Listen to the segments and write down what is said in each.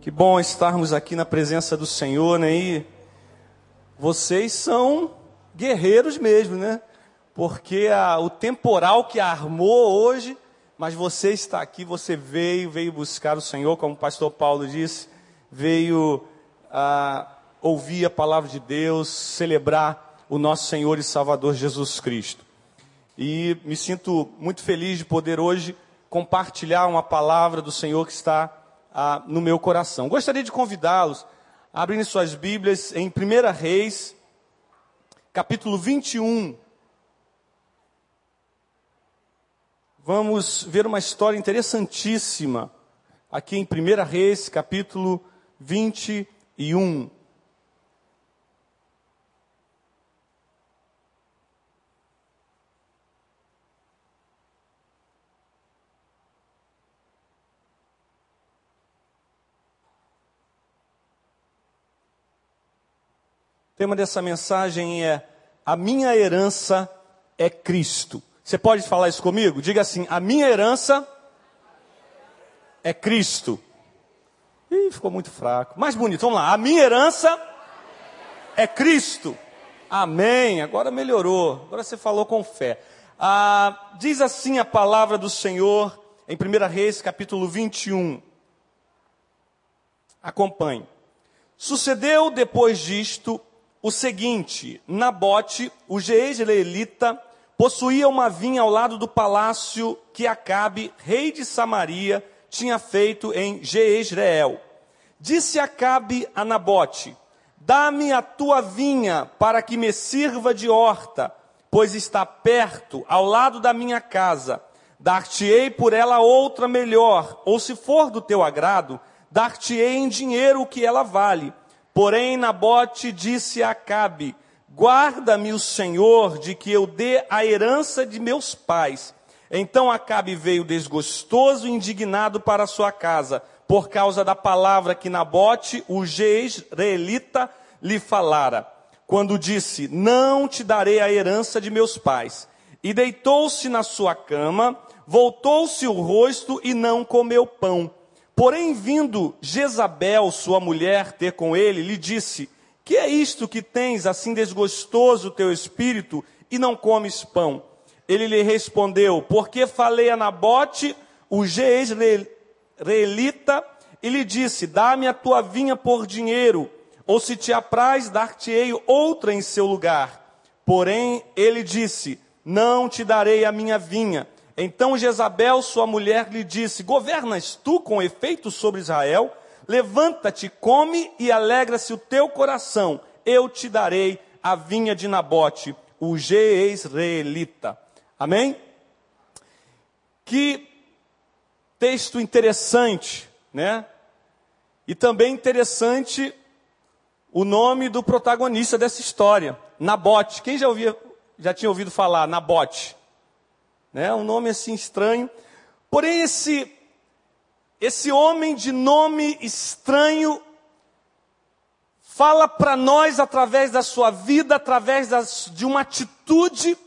Que bom estarmos aqui na presença do Senhor, né? E vocês são guerreiros mesmo, né? Porque a, o temporal que armou hoje, mas você está aqui, você veio, veio buscar o Senhor, como o pastor Paulo disse, veio a, ouvir a palavra de Deus, celebrar o nosso Senhor e Salvador Jesus Cristo. E me sinto muito feliz de poder hoje compartilhar uma palavra do Senhor que está ah, no meu coração. Gostaria de convidá-los a abrirem suas Bíblias em 1 Reis, capítulo 21. Vamos ver uma história interessantíssima aqui em 1 Reis, capítulo 21. Tema dessa mensagem é: A minha herança é Cristo. Você pode falar isso comigo? Diga assim: A minha herança é Cristo. Ih, ficou muito fraco. Mais bonito, vamos lá. A minha herança é Cristo. Amém. Agora melhorou. Agora você falou com fé. Ah, diz assim a palavra do Senhor em 1 Reis, capítulo 21. Acompanhe. Sucedeu depois disto o seguinte: Nabote, o jezreelita, possuía uma vinha ao lado do palácio que Acabe, rei de Samaria, tinha feito em Jezreel. Disse Acabe a Nabote: Dá-me a tua vinha para que me sirva de horta, pois está perto, ao lado da minha casa. Dar-te-ei por ela outra melhor, ou se for do teu agrado, dar-te-ei em dinheiro o que ela vale Porém, Nabote disse a Acabe: Guarda-me o Senhor de que eu dê a herança de meus pais. Então Acabe veio desgostoso e indignado para sua casa, por causa da palavra que Nabote, o jezreelita, lhe falara. Quando disse: Não te darei a herança de meus pais. E deitou-se na sua cama, voltou-se o rosto e não comeu pão. Porém, vindo Jezabel, sua mulher, ter com ele, lhe disse: Que é isto que tens assim desgostoso o teu espírito e não comes pão? Ele lhe respondeu: Porque falei a Nabote, o jezreelita, e lhe disse: Dá-me a tua vinha por dinheiro, ou se te apraz, dar-te-ei outra em seu lugar. Porém, ele disse: Não te darei a minha vinha então Jezabel, sua mulher, lhe disse: Governas tu com efeito sobre Israel? Levanta-te, come e alegra-se o teu coração. Eu te darei a vinha de Nabote, o Jezreelita. Amém? Que texto interessante, né? E também interessante o nome do protagonista dessa história, Nabote. Quem já, ouvia, já tinha ouvido falar Nabote? Né? Um nome assim estranho. Porém, esse, esse homem de nome estranho fala para nós através da sua vida, através das, de uma atitude,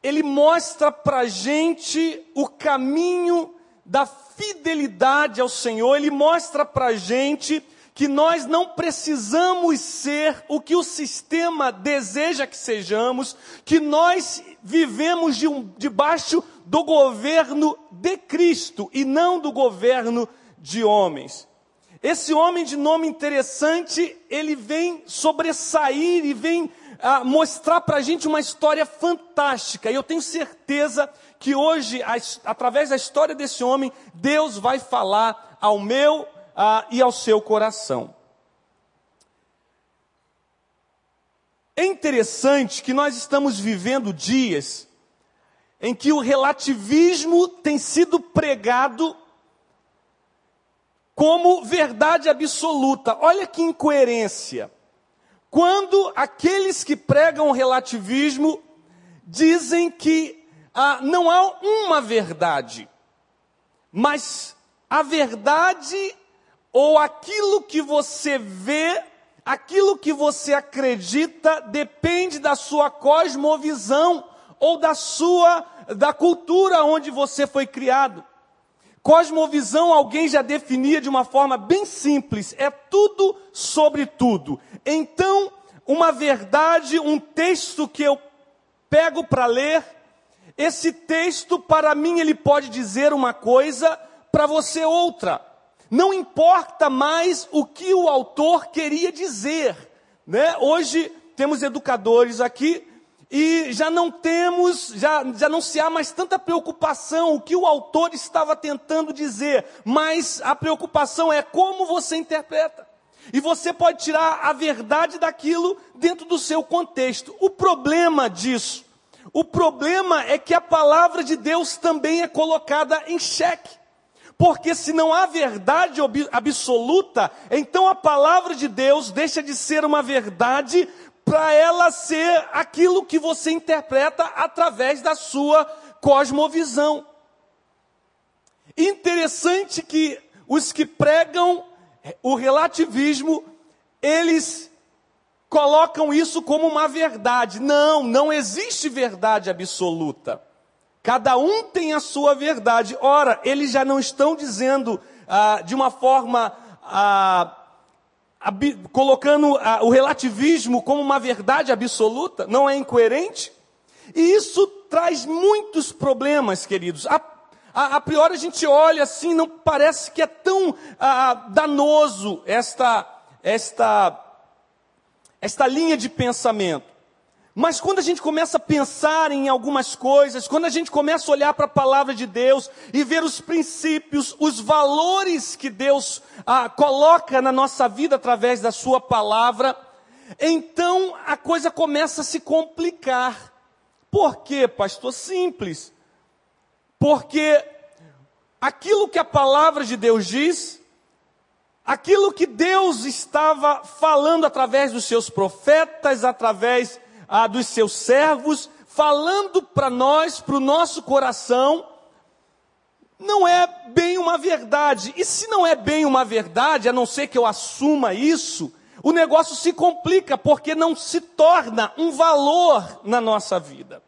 ele mostra para a gente o caminho da fidelidade ao Senhor, ele mostra para a gente que nós não precisamos ser o que o sistema deseja que sejamos, que nós vivemos de um, debaixo do governo de Cristo e não do governo de homens. Esse homem de nome interessante, ele vem sobressair e vem ah, mostrar para a gente uma história fantástica. E eu tenho certeza que hoje, através da história desse homem, Deus vai falar ao meu ah, e ao seu coração. É interessante que nós estamos vivendo dias em que o relativismo tem sido pregado como verdade absoluta. Olha que incoerência. Quando aqueles que pregam o relativismo dizem que ah, não há uma verdade, mas a verdade ou aquilo que você vê, aquilo que você acredita, depende da sua cosmovisão ou da sua da cultura onde você foi criado. Cosmovisão alguém já definia de uma forma bem simples, é tudo sobre tudo. Então, uma verdade, um texto que eu pego para ler, esse texto para mim ele pode dizer uma coisa, para você outra. Não importa mais o que o autor queria dizer, né? Hoje temos educadores aqui e já não temos, já, já não se há mais tanta preocupação o que o autor estava tentando dizer, mas a preocupação é como você interpreta. E você pode tirar a verdade daquilo dentro do seu contexto. O problema disso, o problema é que a palavra de Deus também é colocada em xeque. Porque se não há verdade absoluta, então a palavra de Deus deixa de ser uma verdade para ela ser aquilo que você interpreta através da sua cosmovisão. Interessante que os que pregam o relativismo, eles colocam isso como uma verdade. Não, não existe verdade absoluta. Cada um tem a sua verdade. Ora, eles já não estão dizendo ah, de uma forma ah, colocando a, o relativismo como uma verdade absoluta, não é incoerente? E isso traz muitos problemas, queridos. A, a, a priori a gente olha assim, não parece que é tão danoso esta, esta, esta linha de pensamento. Mas quando a gente começa a pensar em algumas coisas, quando a gente começa a olhar para a palavra de Deus e ver os princípios, os valores que Deus ah, coloca na nossa vida através da Sua palavra, então a coisa começa a se complicar. Por quê, pastor? Simples. Porque aquilo que a palavra de Deus diz, aquilo que Deus estava falando através dos seus profetas, através ah, dos seus servos, falando para nós, para o nosso coração, não é bem uma verdade. E se não é bem uma verdade, a não ser que eu assuma isso, o negócio se complica, porque não se torna um valor na nossa vida.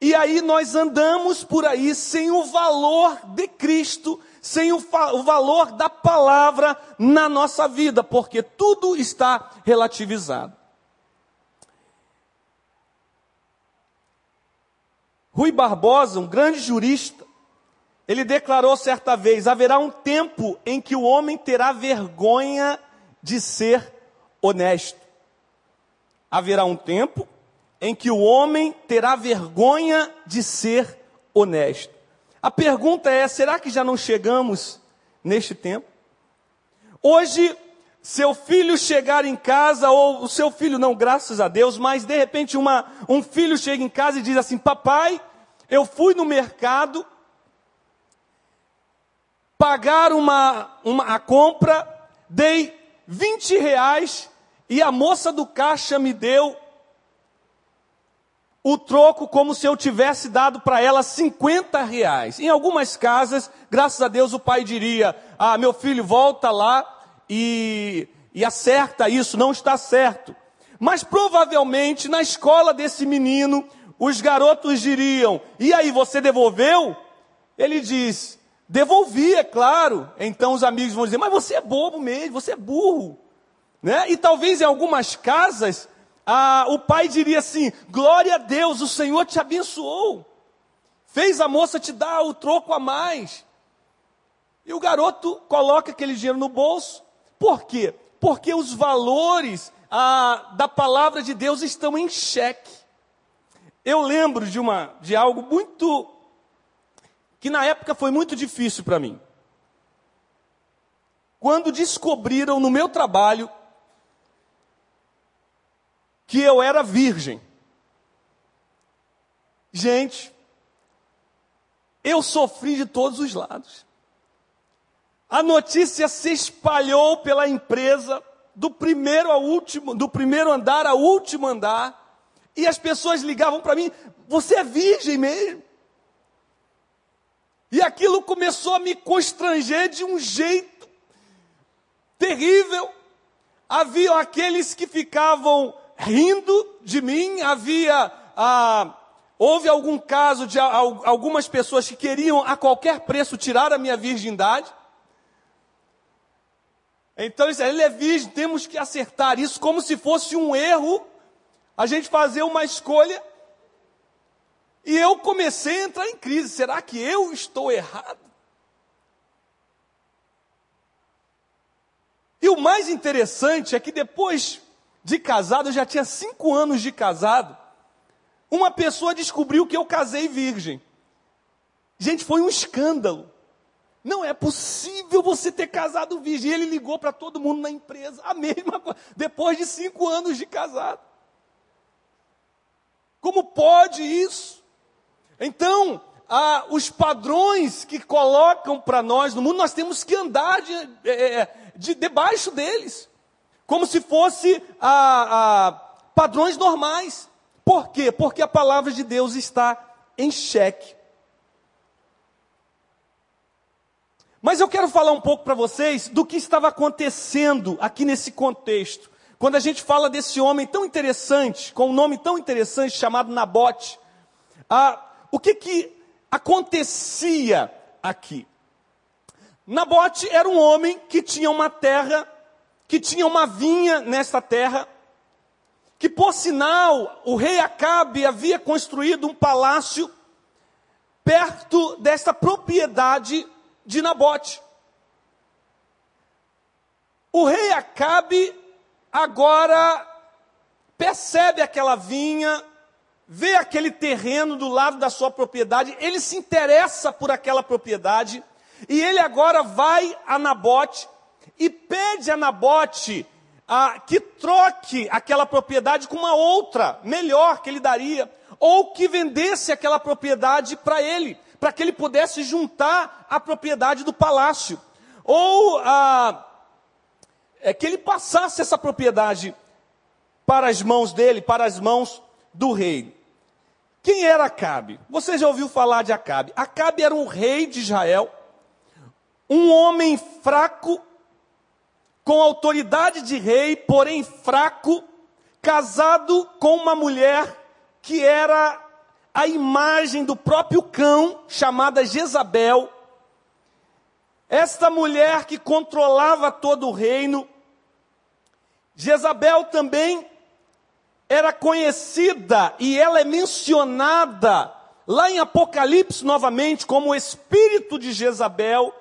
E aí nós andamos por aí sem o valor de Cristo, sem o, o, valor da palavra na nossa vida, porque tudo está relativizado. Rui Barbosa, um grande jurista, ele declarou certa vez: haverá um tempo em que o homem terá vergonha de ser honesto. Haverá um tempo em que o homem terá vergonha de ser honesto. A pergunta é: será que já não chegamos neste tempo? Hoje, seu filho chegar em casa, ou o seu filho não, graças a Deus, mas de repente uma, um filho chega em casa e diz assim: Papai, eu fui no mercado pagar uma, uma a compra, dei 20 reais e a moça do caixa me deu o troco como se eu tivesse dado para ela 50 reais. Em algumas casas, graças a Deus, o pai diria: Ah, meu filho, volta lá e, e acerta isso, não está certo. Mas provavelmente na escola desse menino, os garotos diriam: E aí, você devolveu? Ele diz: Devolvi, é claro. Então os amigos vão dizer: Mas você é bobo mesmo, você é burro. Né? E talvez em algumas casas, o pai diria assim: Glória a Deus, o Senhor te abençoou. Fez a moça te dar o troco a mais. E o garoto coloca aquele dinheiro no bolso por quê? Porque os valores ah, da palavra de Deus estão em xeque. Eu lembro de, uma, de algo muito. que na época foi muito difícil para mim. Quando descobriram no meu trabalho que eu era virgem. Gente, eu sofri de todos os lados. A notícia se espalhou pela empresa, do primeiro ao último, do primeiro andar ao último andar, e as pessoas ligavam para mim: "Você é virgem mesmo?" E aquilo começou a me constranger de um jeito terrível. Havia aqueles que ficavam rindo de mim, havia ah, Houve algum caso de algumas pessoas que queriam a qualquer preço tirar a minha virgindade? Então, ele é virgem, temos que acertar isso como se fosse um erro, a gente fazer uma escolha. E eu comecei a entrar em crise: será que eu estou errado? E o mais interessante é que depois de casado, eu já tinha cinco anos de casado, uma pessoa descobriu que eu casei virgem. Gente, foi um escândalo. Não é possível você ter casado virgem. E ele ligou para todo mundo na empresa, a mesma coisa, depois de cinco anos de casado. Como pode isso? Então, ah, os padrões que colocam para nós no mundo, nós temos que andar de, é, de, debaixo deles, como se fosse padrões normais. Por quê? Porque a palavra de Deus está em xeque. Mas eu quero falar um pouco para vocês do que estava acontecendo aqui nesse contexto. Quando a gente fala desse homem tão interessante, com um nome tão interessante chamado Nabote, ah, o que que acontecia aqui? Nabote era um homem que tinha uma terra, que tinha uma vinha nessa terra, que por sinal o rei Acabe havia construído um palácio perto desta propriedade de Nabote. O rei Acabe agora percebe aquela vinha, vê aquele terreno do lado da sua propriedade, ele se interessa por aquela propriedade, e ele agora vai a Nabote e pede a Nabote ah, que troque aquela propriedade com uma outra, melhor que ele daria, ou que vendesse aquela propriedade para ele para que ele pudesse juntar a propriedade do palácio, ou ah, é, que ele passasse essa propriedade para as mãos dele, para as mãos do rei. Quem era Acabe? Você já ouviu falar de Acabe? Acabe era um rei de Israel, um homem fraco, com autoridade de rei, porém fraco, casado com uma mulher que era a imagem do próprio cão, chamada Jezabel, esta mulher que controlava todo o reino. Jezabel também era conhecida e ela é mencionada lá em Apocalipse novamente como o espírito de Jezabel.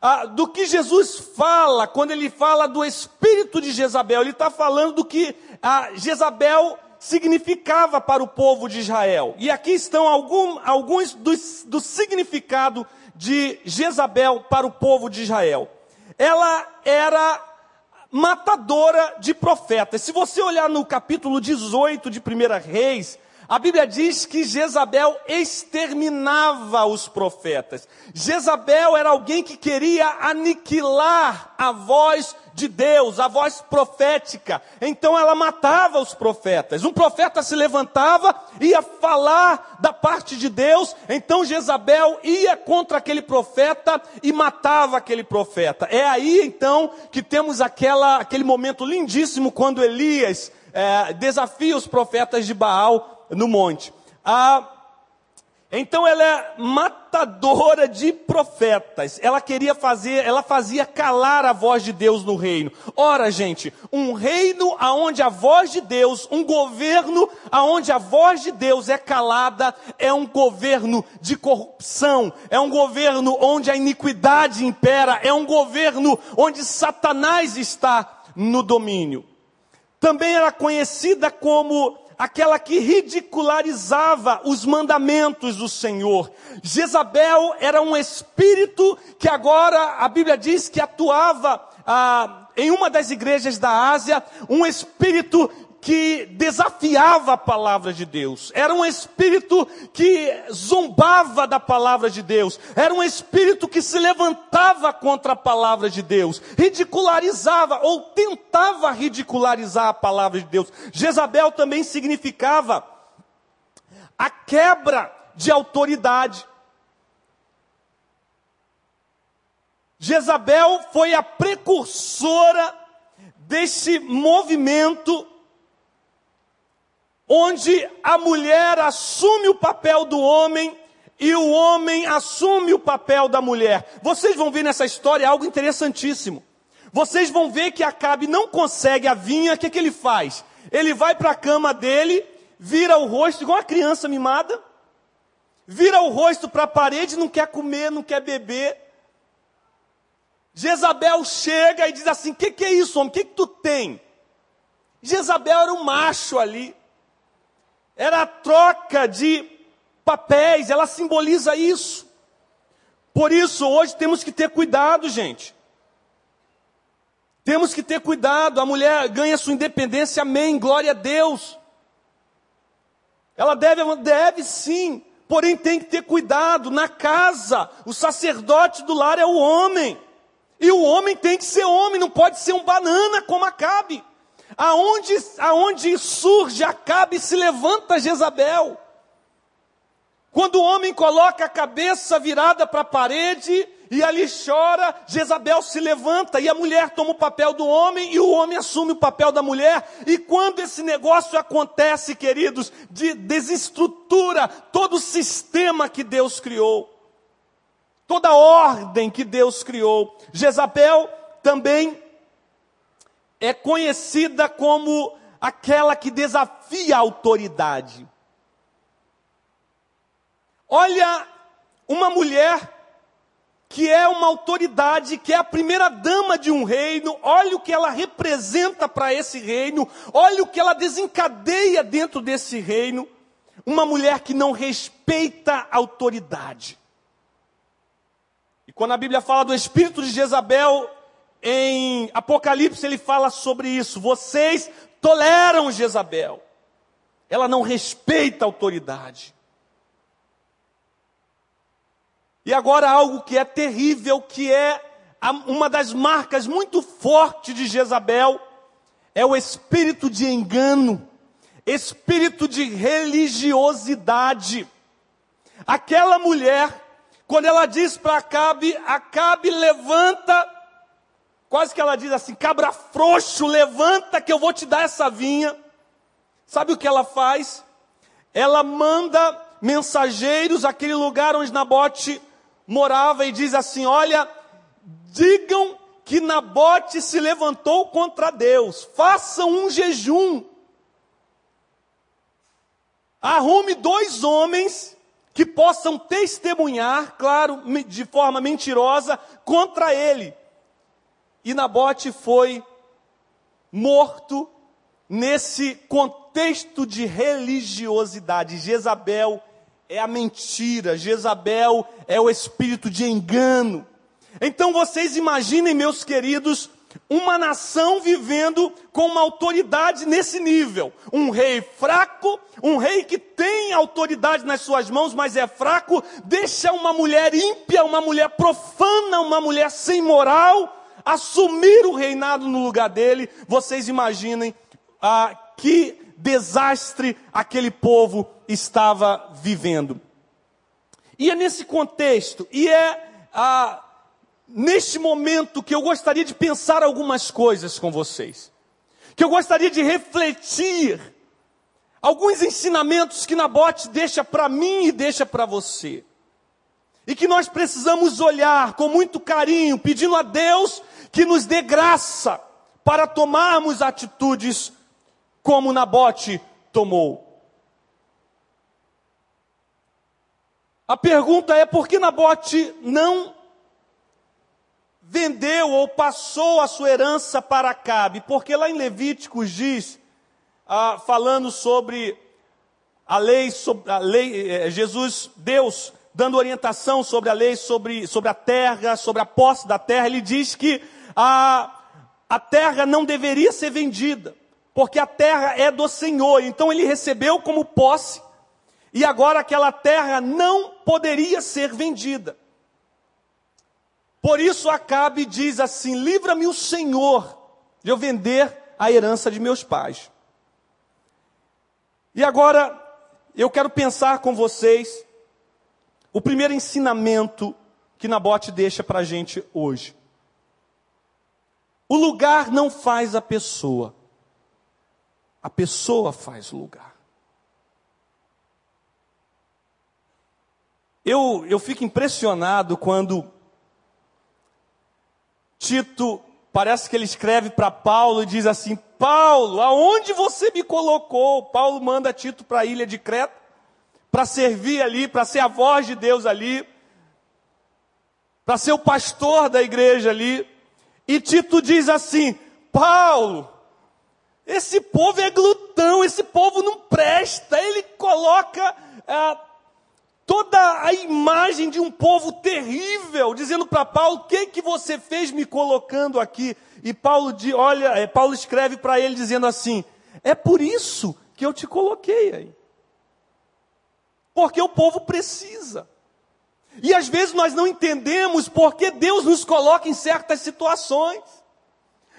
Ah, do que Jesus fala quando ele fala do espírito de Jezabel, ele está falando do que a Jezabel significava para o povo de Israel. E aqui estão algum, alguns dos, do significado de Jezabel para o povo de Israel. Ela era matadora de profetas. Se você olhar no capítulo 18 de 1 Reis, a Bíblia diz que Jezabel exterminava os profetas. Jezabel era alguém que queria aniquilar a voz de Deus, a voz profética. Então ela matava os profetas. Um profeta se levantava, ia falar da parte de Deus, então Jezabel ia contra aquele profeta e matava aquele profeta. É aí então que temos aquela, aquele momento lindíssimo quando Elias é, desafia os profetas de Baal no monte. Ah, então ela é matadora de profetas. Ela queria fazer, ela fazia calar a voz de Deus no reino. Ora, gente, um reino aonde a voz de Deus, um governo aonde a voz de Deus é calada, é um governo de corrupção, é um governo onde a iniquidade impera, é um governo onde Satanás está no domínio. Também era conhecida como aquela que ridicularizava os mandamentos do Senhor. Jezabel era um espírito que agora a Bíblia diz que atuava ah, em uma das igrejas da Ásia, um espírito que desafiava a palavra de Deus, era um espírito que zombava da palavra de Deus, era um espírito que se levantava contra a palavra de Deus, ridicularizava ou tentava ridicularizar a palavra de Deus. Jezabel também significava a quebra de autoridade. Jezabel foi a precursora desse movimento onde a mulher assume o papel do homem e o homem assume o papel da mulher. Vocês vão ver nessa história algo interessantíssimo. Vocês vão ver que Acabe não consegue a vinha, o que, que ele faz? Ele vai para a cama dele, vira o rosto igual uma criança mimada, vira o rosto para a parede, não quer comer, não quer beber. Jezabel chega e diz assim: O que, que é isso, homem? O que, que tu tem? Jezabel era um macho ali. Era a troca de papéis, ela simboliza isso. Por isso, hoje temos que ter cuidado, gente. Temos que ter cuidado, a mulher ganha sua independência, amém, glória a Deus. Ela deve, deve sim, porém tem que ter cuidado. Na casa, o sacerdote do lar é o homem. E o homem tem que ser homem, não pode ser um banana como Acabe. Aonde, aonde surge Acabe se levanta Jezabel. Quando o homem coloca a cabeça virada para a parede, e ali chora, Jezabel se levanta e a mulher toma o papel do homem e o homem assume o papel da mulher. E quando esse negócio acontece, queridos, de desestrutura todo o sistema que Deus criou, toda a ordem que Deus criou. Jezabel também é conhecida como aquela que desafia a autoridade. Olha, uma mulher que é uma autoridade, que é a primeira dama de um reino, olha o que ela representa para esse reino, olha o que ela desencadeia dentro desse reino. Uma mulher que não respeita a autoridade. E quando a Bíblia fala do espírito de Jezabel, em Apocalipse ele fala sobre isso. Vocês toleram Jezabel. Ela não respeita a autoridade. E agora algo que é terrível, que é uma das marcas muito fortes de Jezabel, é o espírito de engano, espírito de religiosidade. Aquela mulher, quando ela diz para Acabe, Acabe levanta, quase que ela diz assim, cabra frouxo, levanta que eu vou te dar essa vinha. Sabe o que ela faz? Ela manda mensageiros àquele lugar onde Nabote morava e diz assim: Olha, digam que Nabote se levantou contra Deus, façam um jejum. Arrume dois homens que possam testemunhar, claro, de forma mentirosa, contra ele. E Nabote foi morto nesse contexto de religiosidade. Jezabel é a mentira, Jezabel é o espírito de engano. Então vocês imaginem, meus queridos, uma nação vivendo com uma autoridade nesse nível. Um rei fraco, um rei que tem autoridade nas suas mãos, mas é fraco, deixa uma mulher ímpia, uma mulher profana, uma mulher sem moral, assumir o reinado no lugar dele. Vocês imaginem ah, que desastre aquele povo estava vivendo. E é nesse contexto, e é ah, neste momento que eu gostaria de pensar algumas coisas com vocês, que eu gostaria de refletir alguns ensinamentos que Nabote deixa para mim e deixa para você. E que nós precisamos olhar com muito carinho, pedindo a Deus que nos dê graça para tomarmos atitudes como Nabote tomou. A pergunta é por que Nabote não vendeu ou passou a sua herança para Acabe? Porque lá em Levíticos diz, ah, falando sobre a lei, sobre a lei, eh, Jesus, Deus, dando orientação sobre a lei, sobre, sobre a terra, sobre a posse da terra, ele diz que a, a terra não deveria ser vendida, porque a terra é do Senhor. Então ele recebeu como posse e agora aquela terra não poderia ser vendida. Por isso Acabe diz assim: livra-me o Senhor de eu vender a herança de meus pais. E agora eu quero pensar com vocês o primeiro ensinamento que Nabote deixa para a gente hoje. O lugar não faz a pessoa, a pessoa faz o lugar. Eu, eu fico impressionado quando Tito, parece que ele escreve para Paulo e diz assim: Paulo, aonde você me colocou? Paulo manda Tito para a ilha de Creta, para servir ali, para ser a voz de Deus ali, para ser o pastor da igreja ali. E Tito diz assim: Paulo, esse povo é glutão, esse povo não presta. Ele coloca é, toda a imagem de um povo terrível, dizendo para Paulo: o que que você fez me colocando aqui? E Paulo, de, olha, é, Paulo escreve para ele dizendo assim: é por isso que eu te coloquei aí, porque o povo precisa. E às vezes nós não entendemos porque Deus nos coloca em certas situações.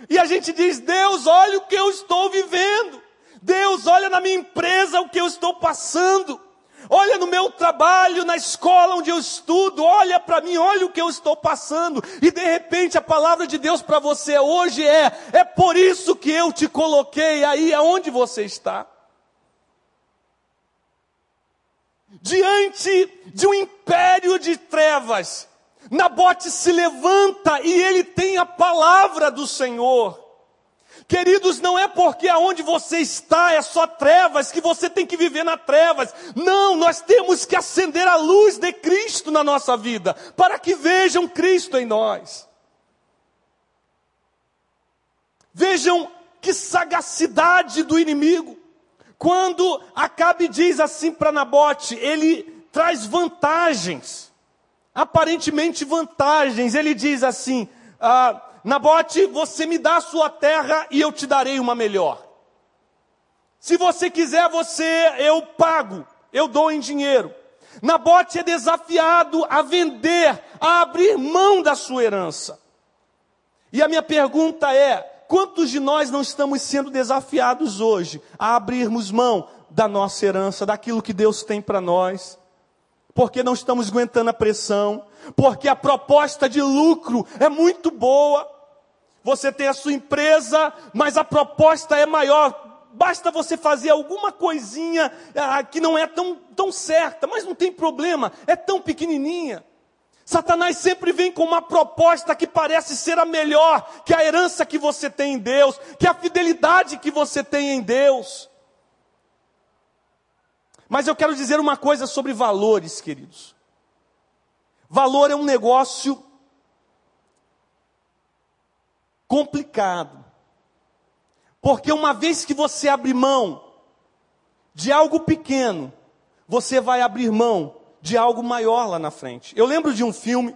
E a gente diz: Deus, olha o que eu estou vivendo. Deus, olha na minha empresa o que eu estou passando. Olha no meu trabalho, na escola onde eu estudo, olha para mim, olha o que eu estou passando. E de repente a palavra de Deus para você hoje é: é por isso que eu te coloquei aí aonde você está. Diante de um império de trevas, Nabote se levanta e ele tem a palavra do Senhor. Queridos, não é porque aonde você está é só trevas que você tem que viver na trevas. Não, nós temos que acender a luz de Cristo na nossa vida, para que vejam Cristo em nós. Vejam que sagacidade do inimigo. Quando Acabe diz assim para Nabote, ele traz vantagens aparentemente vantagens. Ele diz assim: ah, Nabote, você me dá a sua terra e eu te darei uma melhor. Se você quiser, você, eu pago, eu dou em dinheiro. Nabote é desafiado a vender, a abrir mão da sua herança. E a minha pergunta é: quantos de nós não estamos sendo desafiados hoje a abrirmos mão da nossa herança, daquilo que Deus tem para nós? porque não estamos aguentando a pressão, porque a proposta de lucro é muito boa. Você tem a sua empresa, mas a proposta é maior. Basta você fazer alguma coisinha ah, que não é tão, tão certa, mas não tem problema, é tão pequenininha. Satanás sempre vem com uma proposta que parece ser a melhor que a herança que você tem em Deus, que a fidelidade que você tem em Deus. Mas eu quero dizer uma coisa sobre valores, queridos. Valor é um negócio complicado. Porque uma vez que você abre mão de algo pequeno, você vai abrir mão de algo maior lá na frente. Eu lembro de um filme,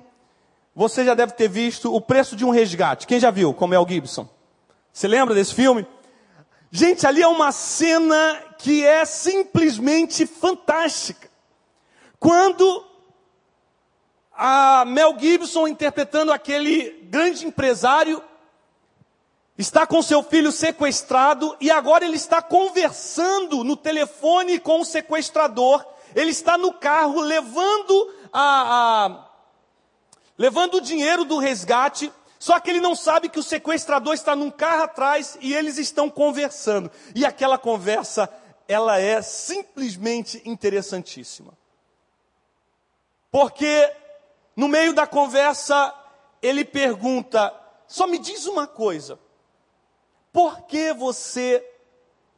você já deve ter visto, O Preço de um Resgate. Quem já viu, com Mel Gibson? Você lembra desse filme? Gente, ali é uma cena que é simplesmente fantástica. Quando a Mel Gibson, interpretando aquele grande empresário, está com seu filho sequestrado e agora ele está conversando no telefone com o sequestrador. Ele está no carro levando a, a levando o dinheiro do resgate só que ele não sabe que o sequestrador está num carro atrás e eles estão conversando. E aquela conversa, ela é simplesmente interessantíssima. Porque no meio da conversa, ele pergunta: só me diz uma coisa, por que você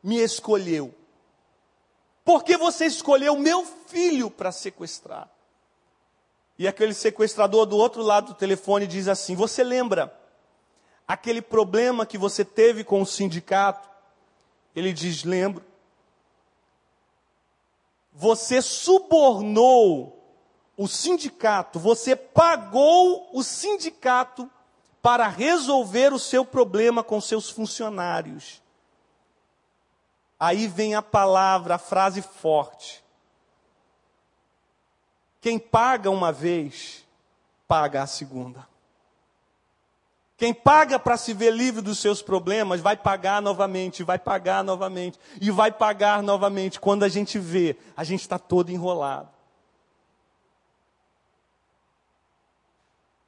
me escolheu? Por que você escolheu meu filho para sequestrar? E aquele sequestrador do outro lado do telefone diz assim: Você lembra aquele problema que você teve com o sindicato? Ele diz: Lembro. Você subornou o sindicato, você pagou o sindicato para resolver o seu problema com seus funcionários. Aí vem a palavra, a frase forte. Quem paga uma vez, paga a segunda. Quem paga para se ver livre dos seus problemas, vai pagar novamente, vai pagar novamente, e vai pagar novamente. Quando a gente vê, a gente está todo enrolado.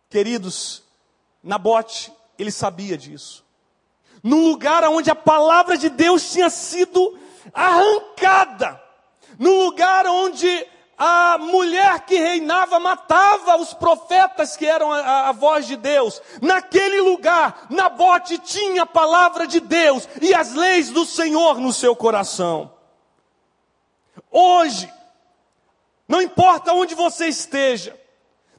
Queridos, Nabote, ele sabia disso. No lugar onde a palavra de Deus tinha sido arrancada, no lugar onde a mulher que reinava matava os profetas que eram a, a, voz de Deus. Naquele lugar, Nabote tinha a palavra de Deus e as leis do Senhor no seu coração. Hoje, não importa onde você esteja,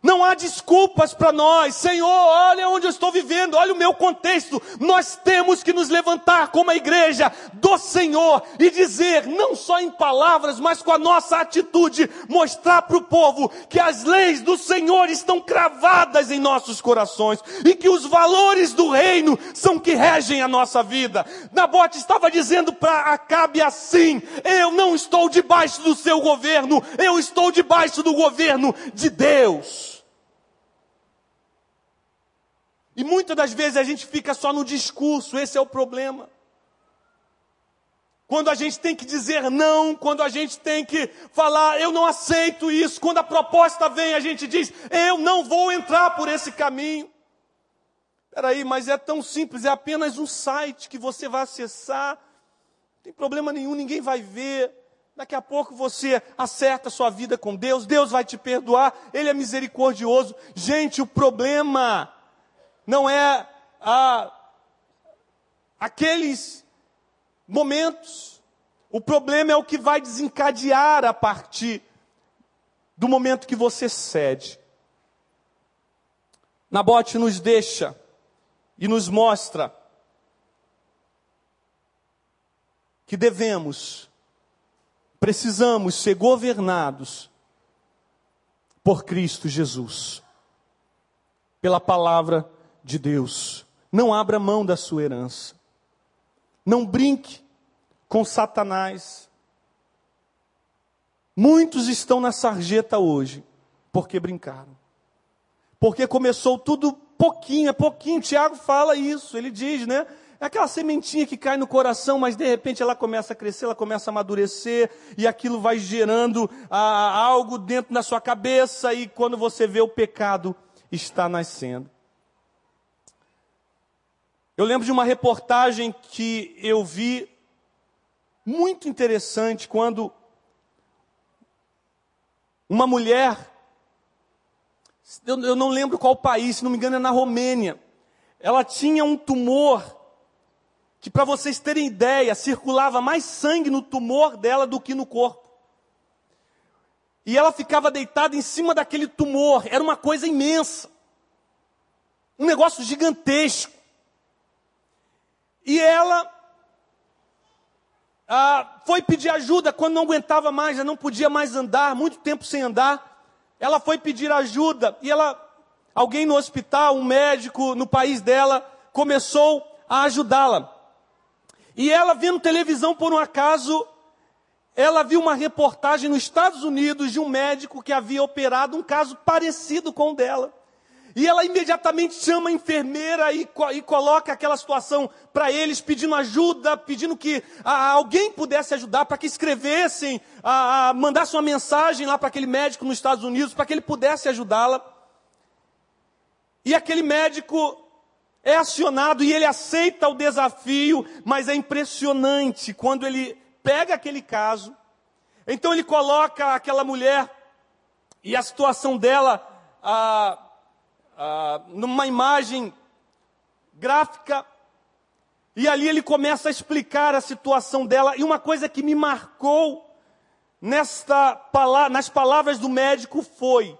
não há desculpas para nós. Senhor, olha onde eu estou vivendo, olha o meu contexto. Nós temos que nos levantar como a igreja do Senhor e dizer, não só em palavras, mas com a nossa atitude, mostrar para o povo que as leis do Senhor estão cravadas em nossos corações e que os valores do reino são que regem a nossa vida. Nabote estava dizendo para Acabe assim: eu não estou debaixo do seu governo, eu estou debaixo do governo de Deus. E muitas das vezes a gente fica só no discurso, esse é o problema. Quando a gente tem que dizer não, quando a gente tem que falar, eu não aceito isso, quando a proposta vem, a gente diz, eu não vou entrar por esse caminho. Peraí, mas é tão simples, é apenas um site que você vai acessar, não tem problema nenhum, ninguém vai ver. Daqui a pouco você acerta a sua vida com Deus, Deus vai te perdoar, Ele é misericordioso. Gente, o problema não é a, aqueles momentos. O problema é o que vai desencadear a partir do momento que você cede. Nabote nos deixa e nos mostra que devemos, precisamos ser governados por Cristo Jesus, pela palavra de Deus. Não abra mão da sua herança. Não brinque com Satanás. Muitos estão na sarjeta hoje porque brincaram. Porque começou tudo pouquinho, é pouquinho. Tiago fala isso, ele diz, né? É aquela sementinha que cai no coração, mas de repente ela começa a crescer, ela começa a amadurecer, e aquilo vai gerando ah, algo dentro da sua cabeça, e quando você vê o pecado está nascendo. Eu lembro de uma reportagem que eu vi muito interessante quando uma mulher, eu não lembro qual país, se não me engano é na Romênia, ela tinha um tumor que, para vocês terem ideia, circulava mais sangue no tumor dela do que no corpo. E ela ficava deitada em cima daquele tumor, era uma coisa imensa, um negócio gigantesco. E ela ah, foi pedir ajuda quando não aguentava mais, já não podia mais andar, muito tempo sem andar. Ela foi pedir ajuda e ela, alguém no hospital, um médico no país dela, começou a ajudá-la. E ela vendo televisão por um acaso, ela viu uma reportagem nos Estados Unidos de um médico que havia operado um caso parecido com o dela. E ela imediatamente chama a enfermeira e, e coloca aquela situação para eles, pedindo ajuda, pedindo que a, alguém pudesse ajudar, para que escrevessem, a, a, mandassem uma mensagem lá para aquele médico nos Estados Unidos, para que ele pudesse ajudá-la. E aquele médico é acionado e ele aceita o desafio, mas é impressionante quando ele pega aquele caso, então ele coloca aquela mulher e a situação dela. Ah, ah, numa imagem gráfica, e ali ele começa a explicar a situação dela. E uma coisa que me marcou nesta, nas palavras do médico foi: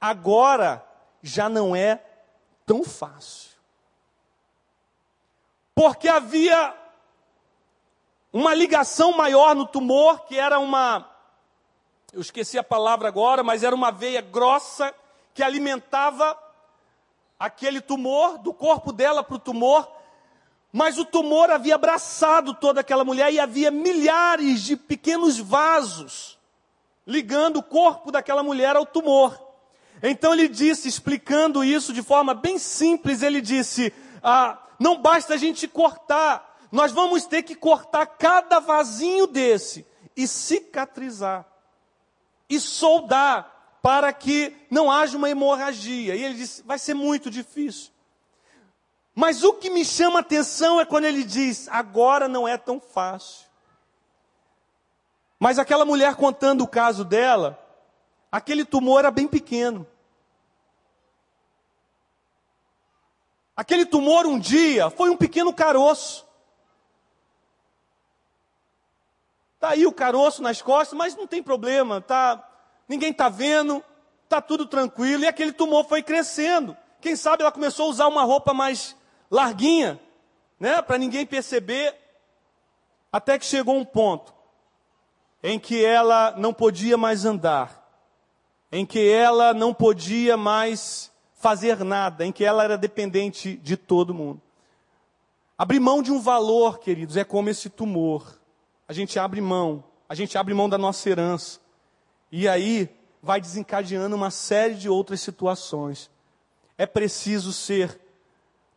agora já não é tão fácil. Porque havia uma ligação maior no tumor, que era uma. Eu esqueci a palavra agora, mas era uma veia grossa que alimentava aquele tumor, do corpo dela para o tumor, mas o tumor havia abraçado toda aquela mulher e havia milhares de pequenos vasos ligando o corpo daquela mulher ao tumor. Então ele disse, explicando isso de forma bem simples, ele disse: ah, não basta a gente cortar, nós vamos ter que cortar cada vasinho desse e cicatrizar e soldar para que não haja uma hemorragia. E ele disse: vai ser muito difícil. Mas o que me chama atenção é quando ele diz: agora não é tão fácil. Mas aquela mulher contando o caso dela, aquele tumor era bem pequeno. Aquele tumor um dia foi um pequeno caroço. Tá aí o caroço nas costas, mas não tem problema, tá? Ninguém tá vendo, tá tudo tranquilo e aquele tumor foi crescendo. Quem sabe ela começou a usar uma roupa mais larguinha, né, para ninguém perceber, até que chegou um ponto em que ela não podia mais andar, em que ela não podia mais fazer nada, em que ela era dependente de todo mundo. Abrir mão de um valor, queridos, é como esse tumor. A gente abre mão, a gente abre mão da nossa herança. E aí vai desencadeando uma série de outras situações. É preciso ser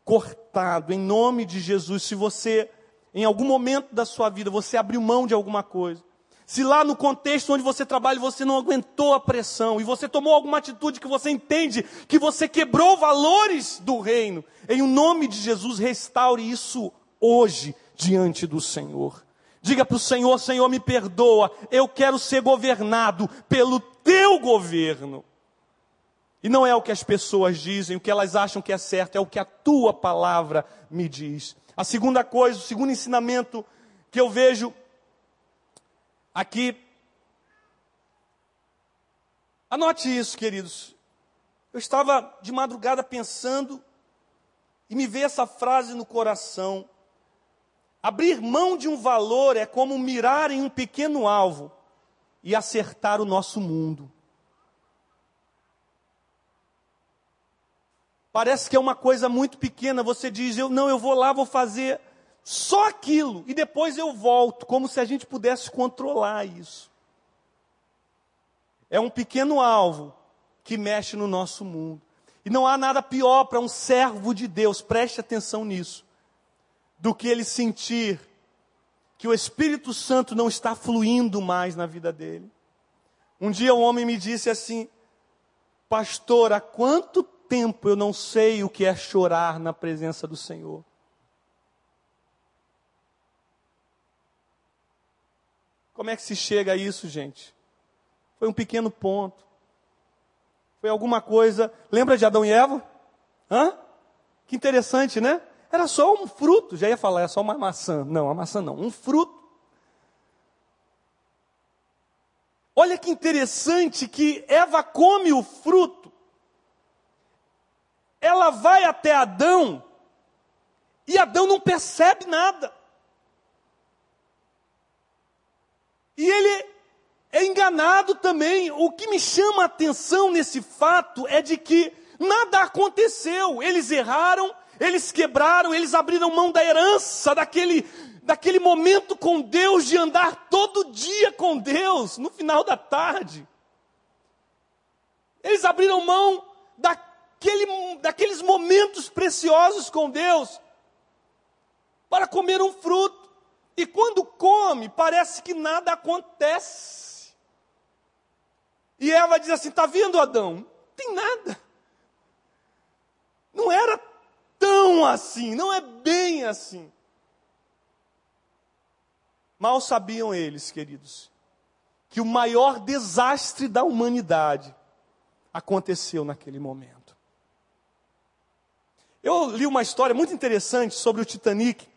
cortado em nome de Jesus. Se você, em algum momento da sua vida, você abriu mão de alguma coisa, se lá no contexto onde você trabalha você não aguentou a pressão e você tomou alguma atitude que você entende que você quebrou valores do reino, em nome de Jesus, restaure isso hoje diante do Senhor. Diga para o Senhor: Senhor, me perdoa, eu quero ser governado pelo teu governo. E não é o que as pessoas dizem, o que elas acham que é certo, é o que a tua palavra me diz. A segunda coisa, o segundo ensinamento que eu vejo Aqui, anote isso, queridos. Eu estava de madrugada pensando e me veio essa frase no coração. Abrir mão de um valor é como mirar em um pequeno alvo e acertar o nosso mundo. Parece que é uma coisa muito pequena. Você diz, eu não, eu vou lá, vou fazer só aquilo, e depois eu volto, como se a gente pudesse controlar isso. É um pequeno alvo que mexe no nosso mundo. E não há nada pior para um servo de Deus, preste atenção nisso, do que ele sentir que o Espírito Santo não está fluindo mais na vida dele. Um dia um homem me disse assim: Pastor, há quanto tempo eu não sei o que é chorar na presença do Senhor? Como é que se chega a isso, gente? Foi um pequeno ponto. Foi alguma coisa. Lembra de Adão e Eva? Hã? Que interessante, né? Era só um fruto. Já ia falar, é só uma maçã. Não, a maçã não. Um fruto. Olha que interessante que Eva come o fruto. Ela vai até Adão e Adão não percebe nada. E ele é enganado também. O que me chama a atenção nesse fato é de que nada aconteceu. Eles erraram, eles quebraram, eles abriram mão da herança, daquele, daquele momento com Deus, de andar todo dia com Deus, no final da tarde. Eles abriram mão daquele, daqueles momentos preciosos com Deus para comer um fruto. E quando come, parece que nada acontece. E Eva diz assim: está vendo, Adão? Não tem nada. Não era tão assim, não é bem assim. Mal sabiam eles, queridos, que o maior desastre da humanidade aconteceu naquele momento. Eu li uma história muito interessante sobre o Titanic,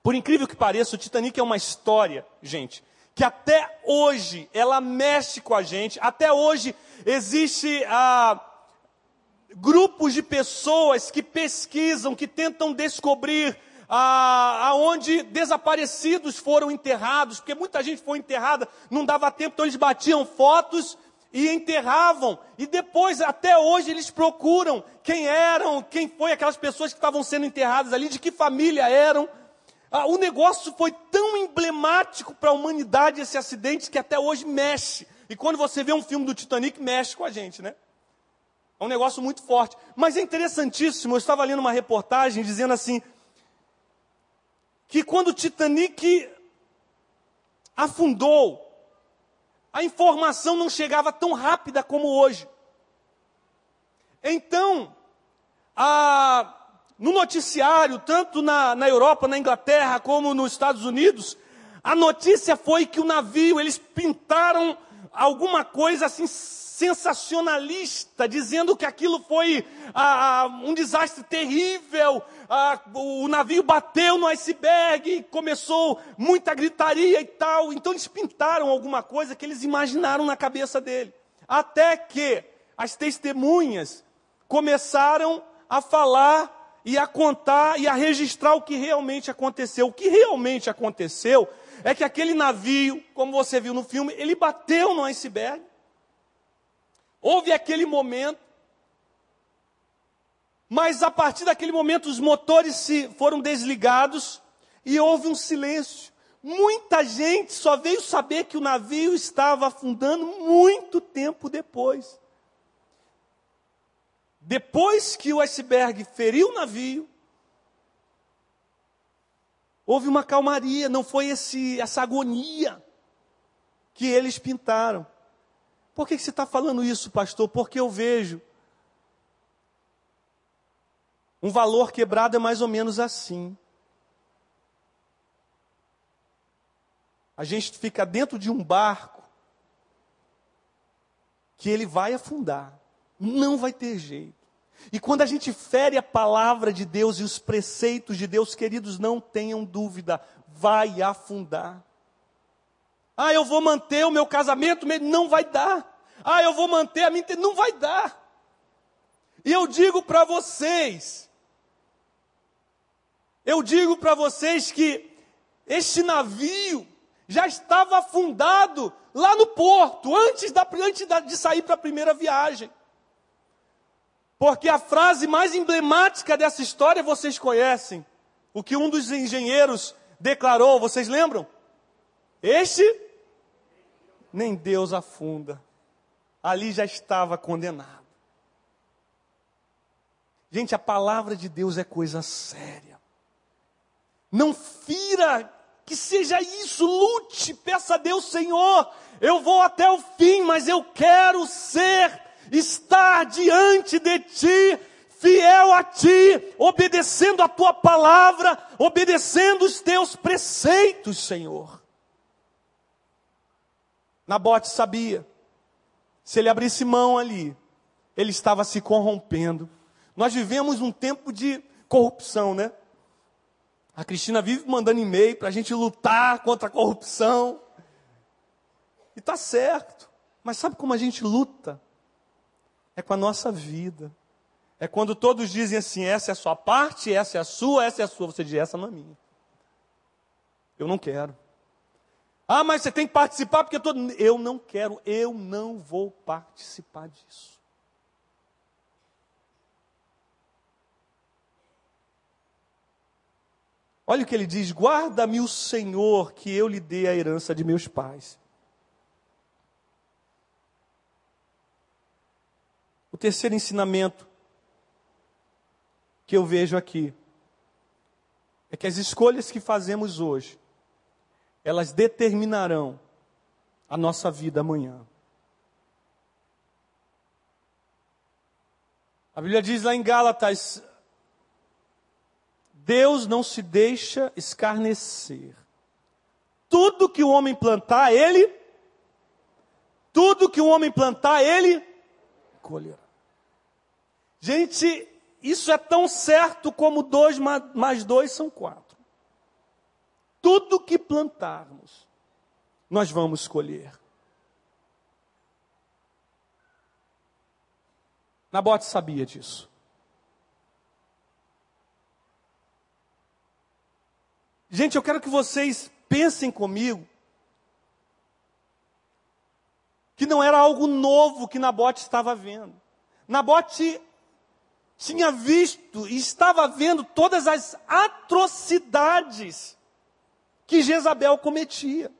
por incrível que pareça, o Titanic é uma história, gente, que até hoje ela mexe com a gente. Até hoje existe ah, grupos de pessoas que pesquisam, que tentam descobrir ah, aonde desaparecidos foram enterrados, porque muita gente foi enterrada, não dava tempo, então eles batiam fotos e enterravam. E depois, até hoje, eles procuram quem eram, quem foi aquelas pessoas que estavam sendo enterradas ali, de que família eram. Ah, o negócio foi tão emblemático para a humanidade esse acidente que até hoje mexe. E quando você vê um filme do Titanic, mexe com a gente, né? É um negócio muito forte. Mas é interessantíssimo, eu estava lendo uma reportagem dizendo assim, que quando o Titanic afundou, a informação não chegava tão rápida como hoje. Então, a no noticiário, tanto na, na Europa, na Inglaterra, como nos Estados Unidos, a notícia foi que o navio, eles pintaram alguma coisa assim sensacionalista, dizendo que aquilo foi ah, ah, um desastre terrível, ah, o navio bateu no iceberg, começou muita gritaria e tal. Então eles pintaram alguma coisa que eles imaginaram na cabeça dele. Até que as testemunhas começaram a falar e a contar e a registrar o que realmente aconteceu. O que realmente aconteceu é que aquele navio, como você viu no filme, ele bateu no iceberg. Houve aquele momento, mas a partir daquele momento os motores se foram desligados e houve um silêncio. Muita gente só veio saber que o navio estava afundando muito tempo depois. Depois que o iceberg feriu o navio, houve uma calmaria, não foi esse, essa agonia que eles pintaram. Por que, você está falando isso, pastor? Porque eu vejo. Um valor quebrado é mais ou menos assim. A gente fica dentro de um barco que ele vai afundar. Não vai ter jeito. E quando a gente fere a palavra de Deus e os preceitos de Deus, queridos, não tenham dúvida, vai afundar. Ah, eu vou manter o meu casamento, não vai dar. Ah, eu vou manter a minha, não vai dar. E eu digo para vocês, eu digo para vocês que este navio já estava afundado lá no porto, antes, da, antes de sair para a primeira viagem. Porque a frase mais emblemática dessa história vocês conhecem. O que um dos engenheiros declarou, vocês lembram? Este nem Deus afunda. Ali já estava condenado. Gente, a palavra de Deus é coisa séria. Não fira que seja isso, lute, peça a Deus, Senhor, eu vou até o fim, mas eu quero ser, estar diante de Ti, fiel a Ti, obedecendo a Tua palavra, obedecendo os Teus preceitos, Senhor. Nabote sabia, se ele abrisse mão ali, ele estava se corrompendo. Nós vivemos um tempo de corrupção, né? A Cristina vive mandando e-mail para a gente lutar contra a corrupção. E está certo. Mas sabe como a gente luta? É com a nossa vida. É quando todos dizem assim: essa é a sua parte, essa é a sua, essa é a sua. Você diz: essa não é minha. Eu não quero. Ah, mas você tem que participar porque eu tô... Eu não quero, eu não vou participar disso. Olha o que ele diz: guarda-me o Senhor, que eu lhe dê a herança de meus pais. O terceiro ensinamento que eu vejo aqui é que as escolhas que fazemos hoje, elas determinarão a nossa vida amanhã. A Bíblia diz lá em Gálatas Deus não se deixa escarnecer. Tudo que o homem plantar, ele. Tudo que o homem plantar, ele colherá. Gente, isso é tão certo como dois mais dois são quatro. Tudo que plantarmos, nós vamos colher. Nabote sabia disso. Gente, eu quero que vocês pensem comigo que não era algo novo que Nabote estava vendo. Nabote tinha visto e estava vendo todas as atrocidades que Jezabel cometia.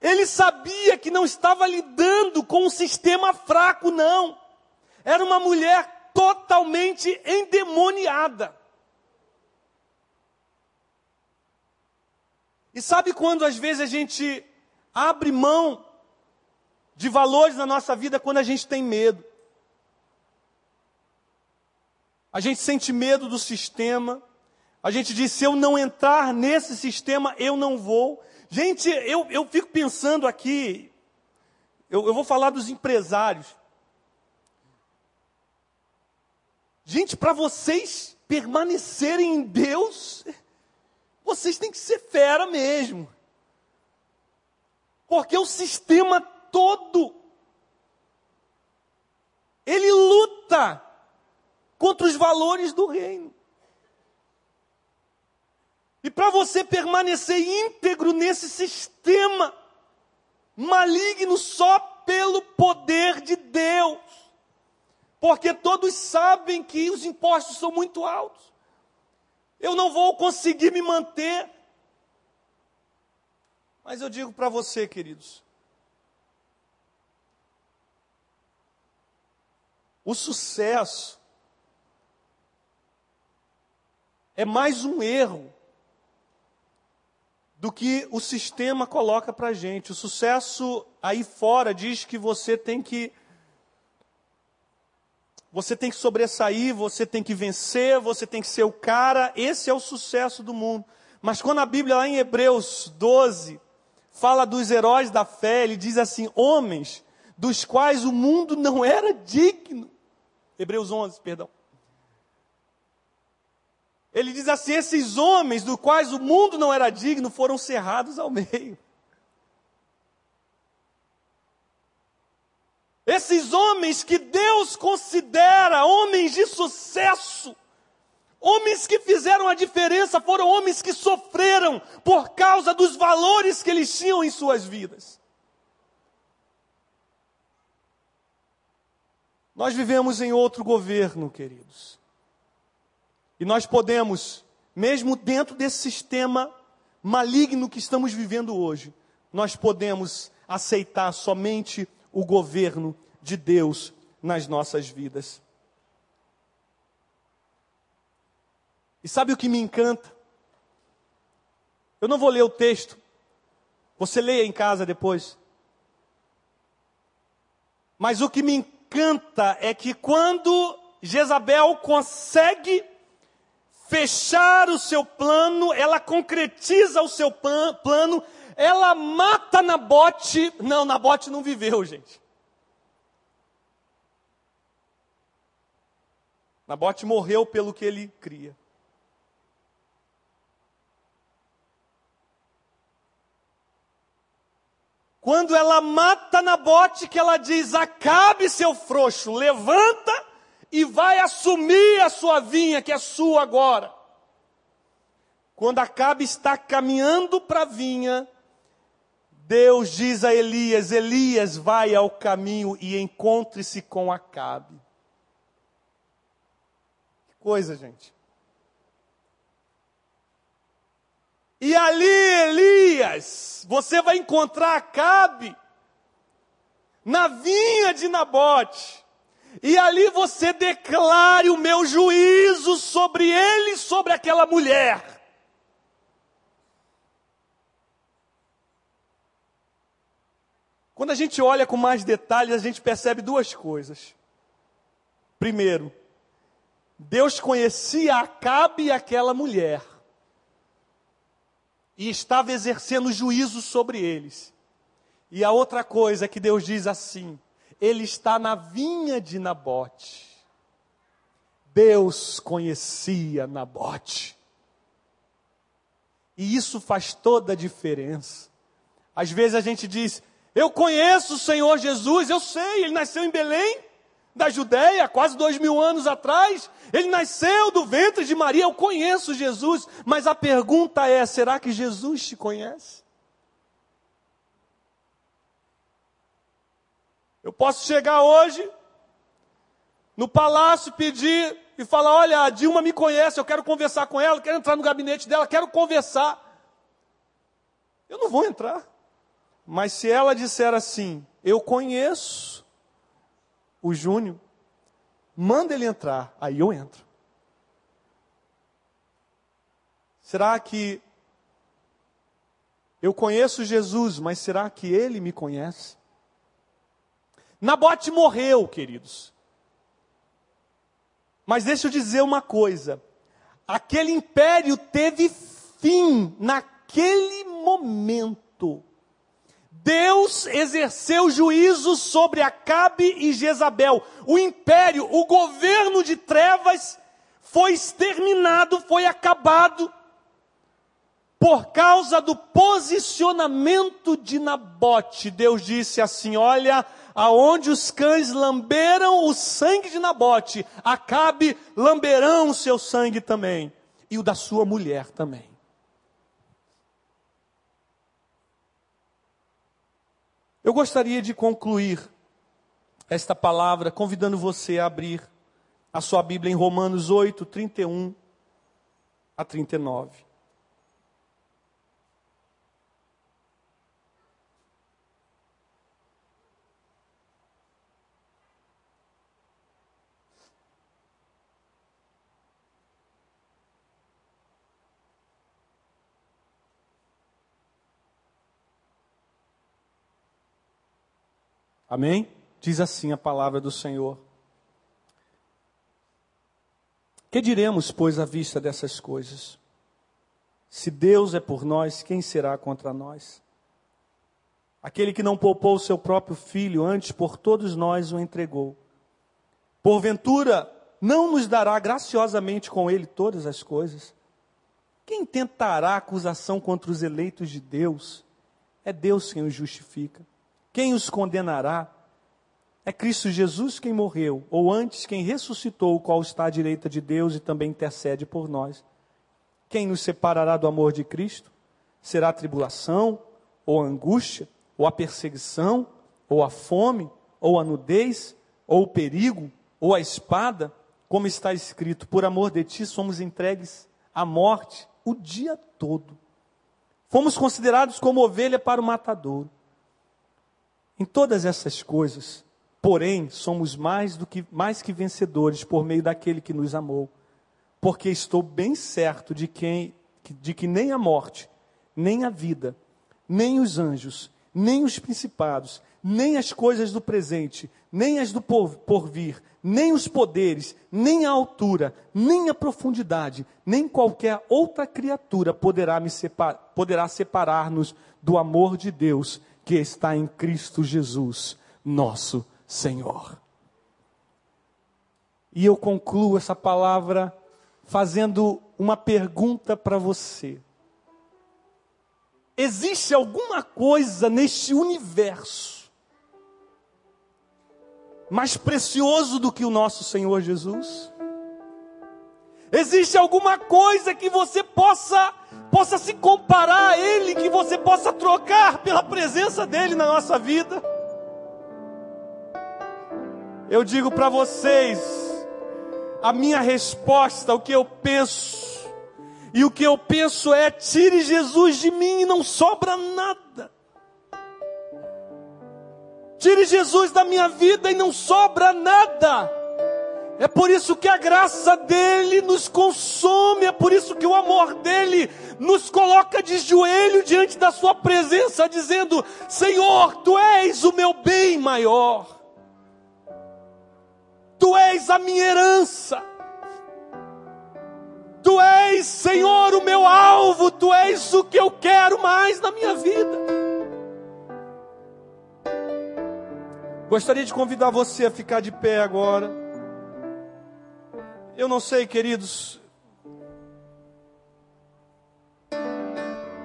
Ele sabia que não estava lidando com um sistema fraco, não. Era uma mulher totalmente endemoniada. E sabe quando às vezes a gente abre mão de valores na nossa vida quando a gente tem medo? A gente sente medo do sistema. A gente diz: se eu não entrar nesse sistema, eu não vou. Gente, eu, eu fico pensando aqui, eu, eu vou falar dos empresários. Gente, para vocês permanecerem em Deus, vocês têm que ser fera mesmo. Porque o sistema todo, ele luta contra os valores do reino. E para você permanecer íntegro nesse sistema maligno só pelo poder de Deus, porque todos sabem que os impostos são muito altos, eu não vou conseguir me manter. Mas eu digo para você, queridos, o sucesso é mais um erro do que o sistema coloca para a gente. O sucesso aí fora diz que você tem que você tem que sobressair, você tem que vencer, você tem que ser o cara. Esse é o sucesso do mundo. Mas quando a Bíblia lá em Hebreus 12 fala dos heróis da fé, ele diz assim: homens dos quais o mundo não era digno. Hebreus 11, perdão. Ele diz assim: esses homens, dos quais o mundo não era digno, foram cerrados ao meio. Esses homens que Deus considera homens de sucesso, homens que fizeram a diferença, foram homens que sofreram por causa dos valores que eles tinham em suas vidas. Nós vivemos em outro governo, queridos. E nós podemos, mesmo dentro desse sistema maligno que estamos vivendo hoje, nós podemos aceitar somente o governo de Deus nas nossas vidas. E sabe o que me encanta? Eu não vou ler o texto, você leia em casa depois. Mas o que me encanta é que quando Jezabel consegue fechar o seu plano, ela concretiza o seu plano, ela mata Nabote. Não, Nabote não viveu, gente. Nabote morreu pelo que ele cria. Quando ela mata Nabote, que ela diz: Acabe, seu frouxo, levanta e vai assumir a sua vinha, que é sua agora. Quando Acabe está caminhando para a vinha, Deus diz a Elias: Elias, vai ao caminho e encontre-se com Acabe. Que coisa, gente. E ali, Elias, você vai encontrar Acabe na vinha de Nabote e ali você declare o meu juízo sobre ele, sobre aquela mulher. Quando a gente olha com mais detalhes, a gente percebe duas coisas. Primeiro, Deus conhecia Acabe e aquela mulher, e estava exercendo juízo sobre eles. E a outra coisa é que Deus diz assim: ele está na vinha de Nabote. Deus conhecia Nabote. E isso faz toda a diferença. Às vezes a gente diz: Eu conheço o Senhor Jesus, eu sei, ele nasceu em Belém, da Judéia, quase dois mil anos atrás. Ele nasceu do ventre de Maria, eu conheço Jesus. Mas a pergunta é: será que Jesus te conhece? Eu posso chegar hoje no palácio, pedir e falar: olha, a Dilma me conhece, eu quero conversar com ela, quero entrar no gabinete dela, quero conversar. Eu não vou entrar. Mas se ela disser assim, eu conheço o Júnior, manda ele entrar, aí eu entro. Será que eu conheço Jesus, mas será que ele me conhece? Nabote morreu, queridos. Mas deixa eu dizer uma coisa: aquele império teve fim naquele momento. Deus exerceu juízo sobre Acabe e Jezabel. O império, o governo de trevas foi exterminado, foi acabado por causa do posicionamento de Nabote. Deus disse assim: Olha, aonde os cães lamberam o sangue de Nabote, Acabe lamberão o seu sangue também, e o da sua mulher também. Eu gostaria de concluir esta palavra convidando você a abrir a sua Bíblia em Romanos 8, 31 a 39. Amém? Diz assim a palavra do Senhor. Que diremos, pois, à vista dessas coisas? Se Deus é por nós, quem será contra nós? Aquele que não poupou o seu próprio filho, antes por todos nós o entregou. Porventura, não nos dará graciosamente com ele todas as coisas? Quem tentará acusação contra os eleitos de Deus? É Deus quem os justifica. Quem os condenará? É Cristo Jesus quem morreu, ou antes quem ressuscitou, o qual está à direita de Deus e também intercede por nós. Quem nos separará do amor de Cristo? Será a tribulação, ou a angústia, ou a perseguição, ou a fome, ou a nudez, ou o perigo, ou a espada? Como está escrito, por amor de ti somos entregues à morte o dia todo. Fomos considerados como ovelha para o matadouro. Em todas essas coisas, porém, somos mais do que mais que vencedores por meio daquele que nos amou. Porque estou bem certo de quem de que nem a morte, nem a vida, nem os anjos, nem os principados, nem as coisas do presente, nem as do porvir, nem os poderes, nem a altura, nem a profundidade, nem qualquer outra criatura poderá, me poderá separar-nos do amor de Deus que está em Cristo Jesus, nosso Senhor. E eu concluo essa palavra fazendo uma pergunta para você. Existe alguma coisa neste universo mais precioso do que o nosso Senhor Jesus? Existe alguma coisa que você possa possa se comparar a ele, que você possa trocar pela presença dele na nossa vida? Eu digo para vocês, a minha resposta, o que eu penso, e o que eu penso é: tire Jesus de mim e não sobra nada. Tire Jesus da minha vida e não sobra nada. É por isso que a graça dele nos consome, é por isso que o amor dele nos coloca de joelho diante da sua presença, dizendo: Senhor, tu és o meu bem maior, tu és a minha herança, tu és, Senhor, o meu alvo, tu és o que eu quero mais na minha vida. Gostaria de convidar você a ficar de pé agora. Eu não sei, queridos,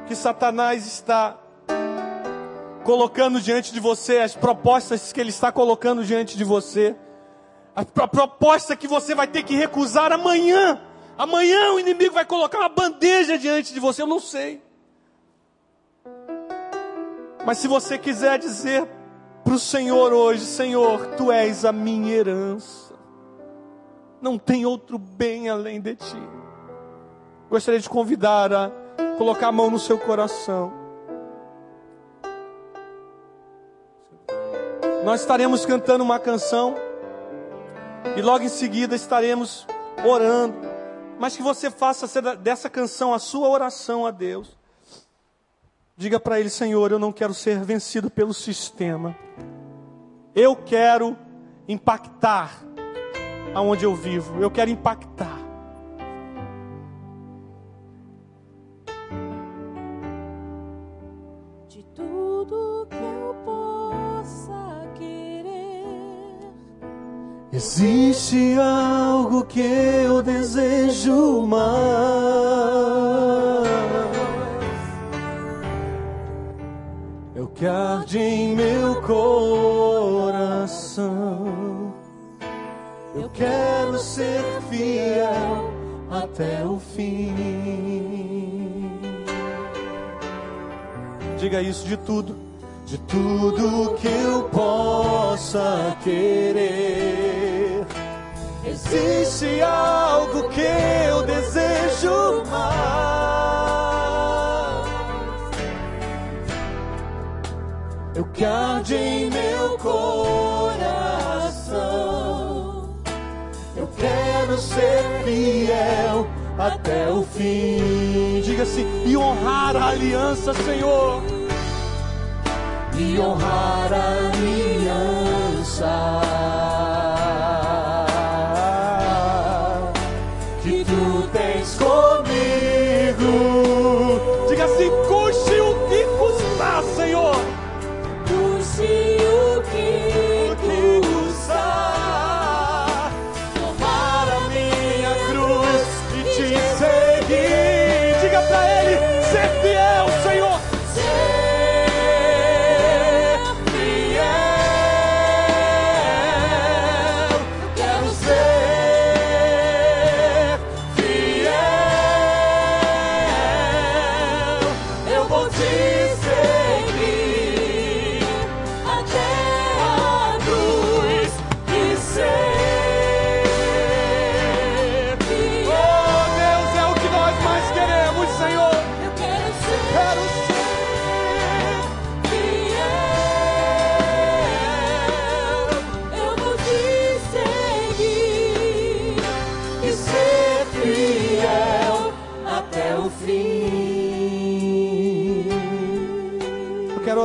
que Satanás está colocando diante de você, as propostas que ele está colocando diante de você, a proposta que você vai ter que recusar amanhã. Amanhã o inimigo vai colocar uma bandeja diante de você, eu não sei. Mas se você quiser dizer para o Senhor hoje: Senhor, tu és a minha herança não tem outro bem além de ti. Gostaria de convidar a colocar a mão no seu coração. Nós estaremos cantando uma canção e logo em seguida estaremos orando. Mas que você faça dessa canção a sua oração a Deus. Diga para Ele, Senhor, eu não quero ser vencido pelo sistema. Eu quero impactar aonde eu vivo. Eu quero impactar. De tudo que eu possa querer, existe algo que eu desejo mais. Eu que arde em meu coração. Eu quero ser fiel até o fim. Diga isso de tudo, de tudo que eu possa querer. Existe algo que eu desejo mais. Eu que arde em meu coração. Quero ser fiel até o fim. Diga assim: e honrar a aliança, Senhor. E honrar a aliança.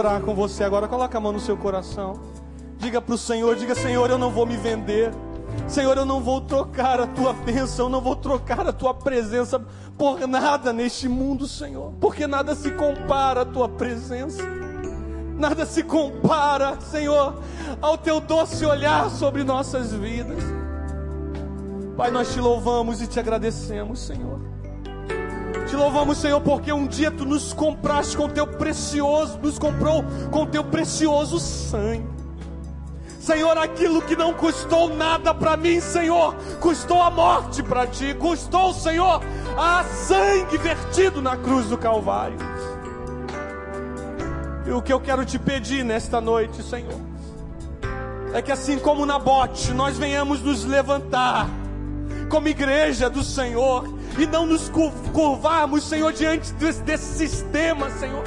Orar com você agora. Coloca a mão no seu coração. Diga para o Senhor: diga, Senhor, eu não vou me vender. Senhor, eu não vou trocar a tua bênção, eu não vou trocar a tua presença por nada neste mundo, Senhor, porque nada se compara à tua presença, nada se compara, Senhor, ao teu doce olhar sobre nossas vidas. Pai, nós te louvamos e te agradecemos, Senhor. Te louvamos, Senhor, porque um dia tu nos compraste com teu precioso, nos comprou com teu precioso sangue. Senhor, aquilo que não custou nada para mim, Senhor, custou a morte para ti, custou, Senhor, a sangue vertido na cruz do Calvário. E o que eu quero te pedir nesta noite, Senhor, é que assim como na bote, nós venhamos nos levantar como igreja do Senhor e não nos curvarmos, Senhor, diante desse, desse sistema, Senhor,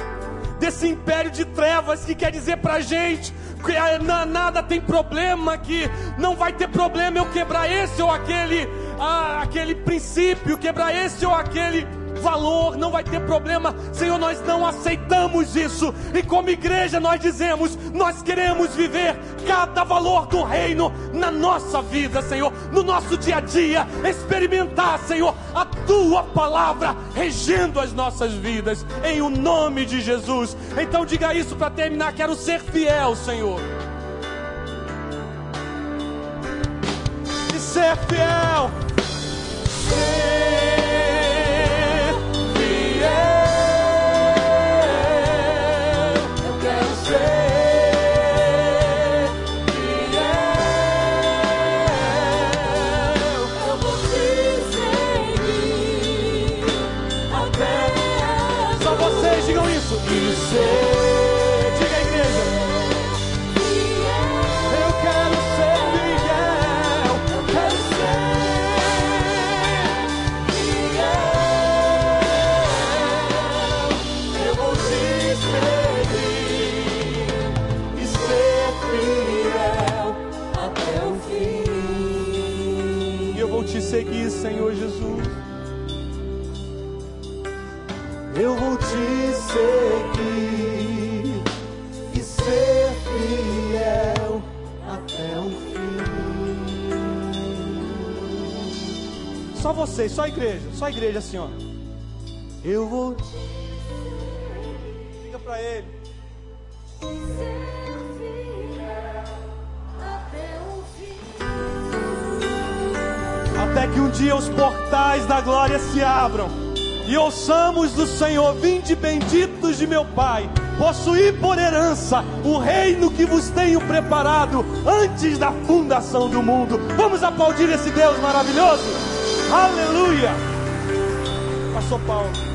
desse império de trevas que quer dizer para gente que ah, nada tem problema, que não vai ter problema eu quebrar esse ou aquele, ah, aquele princípio, quebrar esse ou aquele valor, não vai ter problema. Senhor, nós não aceitamos isso. E como igreja nós dizemos, nós queremos viver cada valor do reino na nossa vida, Senhor, no nosso dia a dia, experimentar, Senhor, a tua palavra regendo as nossas vidas em o nome de Jesus. Então diga isso para terminar, quero ser fiel, Senhor. Ser fiel. Vocês, só a igreja, só a igreja assim, ó. Eu vou. Diga para ele. Até que um dia os portais da glória se abram e ouçamos do Senhor: Vinde benditos de meu Pai, possuí por herança o reino que vos tenho preparado antes da fundação do mundo. Vamos aplaudir esse Deus maravilhoso? Aleluia! Pastor Paulo.